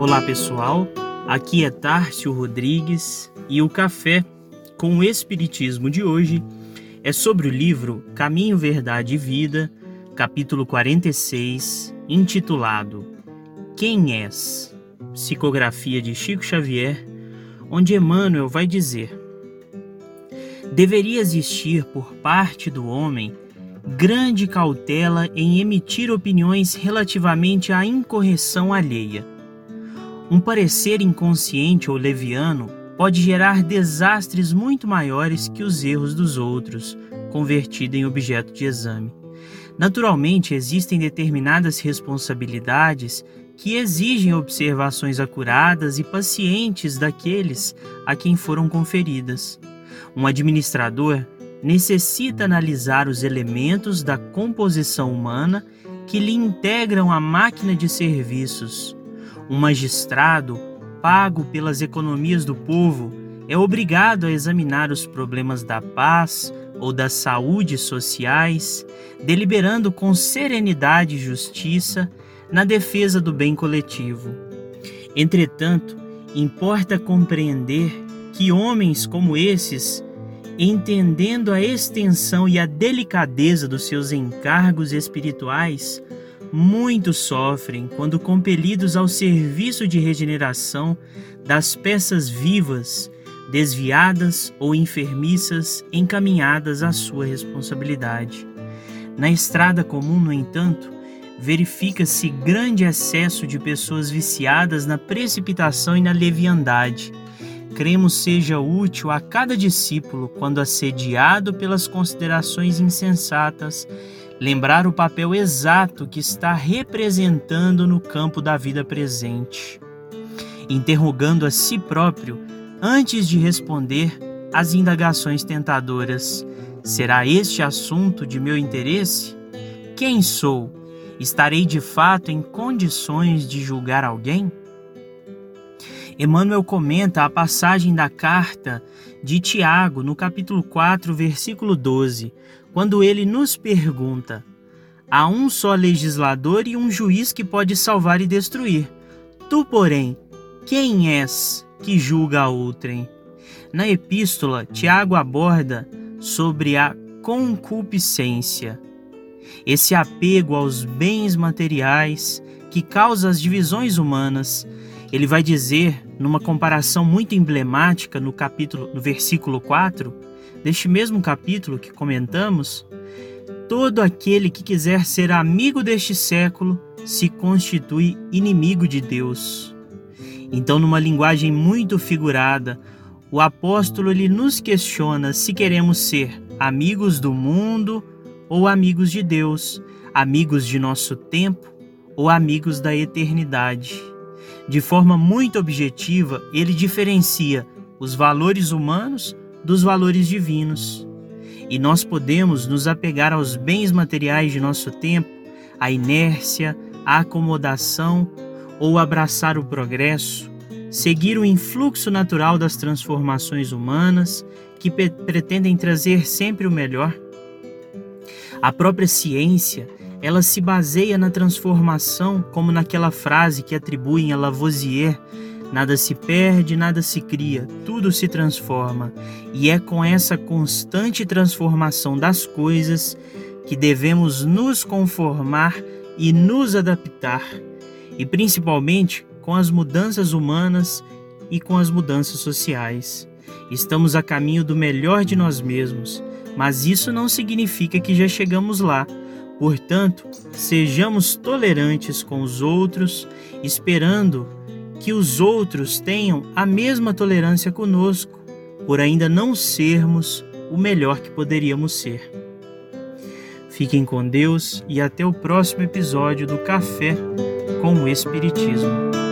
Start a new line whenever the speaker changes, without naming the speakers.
Olá pessoal, aqui é Tárcio Rodrigues e o café com o Espiritismo de hoje é sobre o livro Caminho, Verdade e Vida, capítulo 46, intitulado Quem és? Psicografia de Chico Xavier, onde Emmanuel vai dizer: Deveria existir por parte do homem grande cautela em emitir opiniões relativamente à incorreção alheia. Um parecer inconsciente ou leviano pode gerar desastres muito maiores que os erros dos outros, convertido em objeto de exame. Naturalmente, existem determinadas responsabilidades que exigem observações acuradas e pacientes daqueles a quem foram conferidas. Um administrador necessita analisar os elementos da composição humana que lhe integram a máquina de serviços. Um magistrado, pago pelas economias do povo, é obrigado a examinar os problemas da paz ou da saúde sociais, deliberando com serenidade e justiça na defesa do bem coletivo. Entretanto, importa compreender que homens como esses entendendo a extensão e a delicadeza dos seus encargos espirituais, muitos sofrem quando compelidos ao serviço de regeneração das peças vivas, desviadas ou enfermiças encaminhadas à sua responsabilidade. Na estrada comum, no entanto, verifica-se grande excesso de pessoas viciadas na precipitação e na leviandade cremos seja útil a cada discípulo, quando assediado pelas considerações insensatas, lembrar o papel exato que está representando no campo da vida presente, interrogando a si próprio antes de responder às indagações tentadoras: será este assunto de meu interesse? Quem sou? Estarei de fato em condições de julgar alguém? Emmanuel comenta a passagem da carta de Tiago, no capítulo 4, versículo 12, quando ele nos pergunta: Há um só legislador e um juiz que pode salvar e destruir. Tu, porém, quem és que julga a outrem? Na epístola, Tiago aborda sobre a concupiscência, esse apego aos bens materiais que causa as divisões humanas ele vai dizer, numa comparação muito emblemática no capítulo, no versículo 4, deste mesmo capítulo que comentamos, todo aquele que quiser ser amigo deste século se constitui inimigo de Deus. Então, numa linguagem muito figurada, o apóstolo ele nos questiona se queremos ser amigos do mundo ou amigos de Deus, amigos de nosso tempo ou amigos da eternidade. De forma muito objetiva, ele diferencia os valores humanos dos valores divinos. E nós podemos nos apegar aos bens materiais de nosso tempo, à inércia, à acomodação ou abraçar o progresso, seguir o influxo natural das transformações humanas que pretendem trazer sempre o melhor. A própria ciência ela se baseia na transformação, como naquela frase que atribuem a Lavoisier: nada se perde, nada se cria, tudo se transforma. E é com essa constante transformação das coisas que devemos nos conformar e nos adaptar, e principalmente com as mudanças humanas e com as mudanças sociais. Estamos a caminho do melhor de nós mesmos, mas isso não significa que já chegamos lá Portanto, sejamos tolerantes com os outros, esperando que os outros tenham a mesma tolerância conosco, por ainda não sermos o melhor que poderíamos ser. Fiquem com Deus e até o próximo episódio do Café com o Espiritismo.